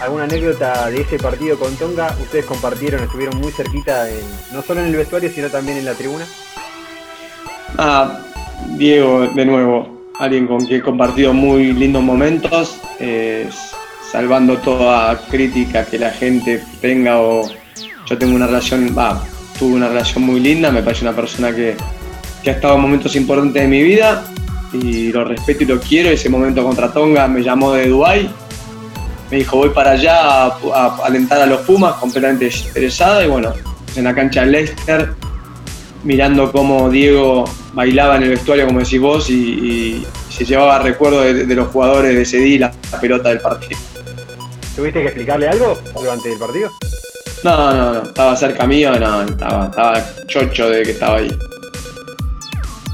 ¿Alguna anécdota de ese partido con Tonga? Ustedes compartieron, estuvieron muy cerquita, no solo en el vestuario, sino también en la tribuna. Ah, Diego, de nuevo, alguien con quien he compartido muy lindos momentos, salvando toda crítica que la gente tenga o yo tengo una relación, tuve una relación muy linda, me parece una persona que, que ha estado en momentos importantes de mi vida y lo respeto y lo quiero. Ese momento contra Tonga me llamó de Dubai, me dijo voy para allá a, alentar a los Pumas, completamente interesada y bueno, en la cancha de Leicester, mirando cómo Diego bailaba en el vestuario, como decís vos, y, se llevaba recuerdo de, los jugadores de ese día la, pelota del partido. ¿Tuviste que explicarle algo durante el partido? No, no, no, estaba cerca mío, no, estaba, estaba chocho de que estaba ahí.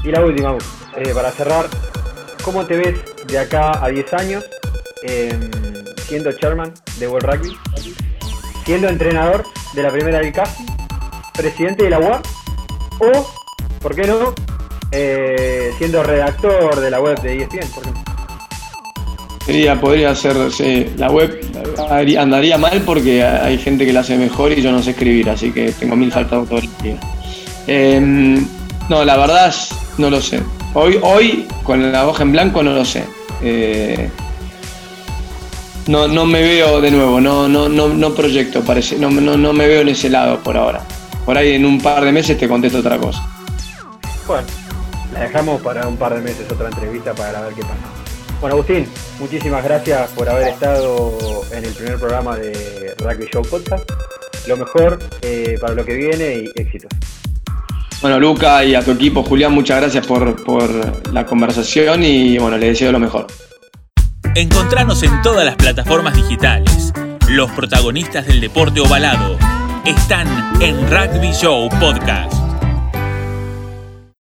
Y la última, eh, para cerrar, ¿cómo te ves de acá a 10 años em, siendo chairman de World Rugby, siendo entrenador de la primera del CAFI, presidente de la UAR o, ¿por qué no, eh, siendo redactor de la web de ESPN, por ejemplo? Podría, podría ser, la web andaría mal porque hay gente que la hace mejor y yo no sé escribir, así que tengo mil faltas de autoría. Em, no, la verdad no lo sé. Hoy, hoy, con la hoja en blanco, no lo sé. Eh, no, no me veo de nuevo, no, no, no, no proyecto, parece. No, no, no me veo en ese lado por ahora. Por ahí en un par de meses te contesto otra cosa. Bueno, la dejamos para un par de meses otra entrevista para ver qué pasa. Bueno, Agustín, muchísimas gracias por haber estado en el primer programa de Rugby Show Podcast. Lo mejor eh, para lo que viene y éxitos. Bueno, Luca y a tu equipo, Julián, muchas gracias por, la conversación y bueno, le deseo lo mejor. Encontranos en todas las plataformas digitales. Los protagonistas del deporte ovalado están en Rugby Show Podcast.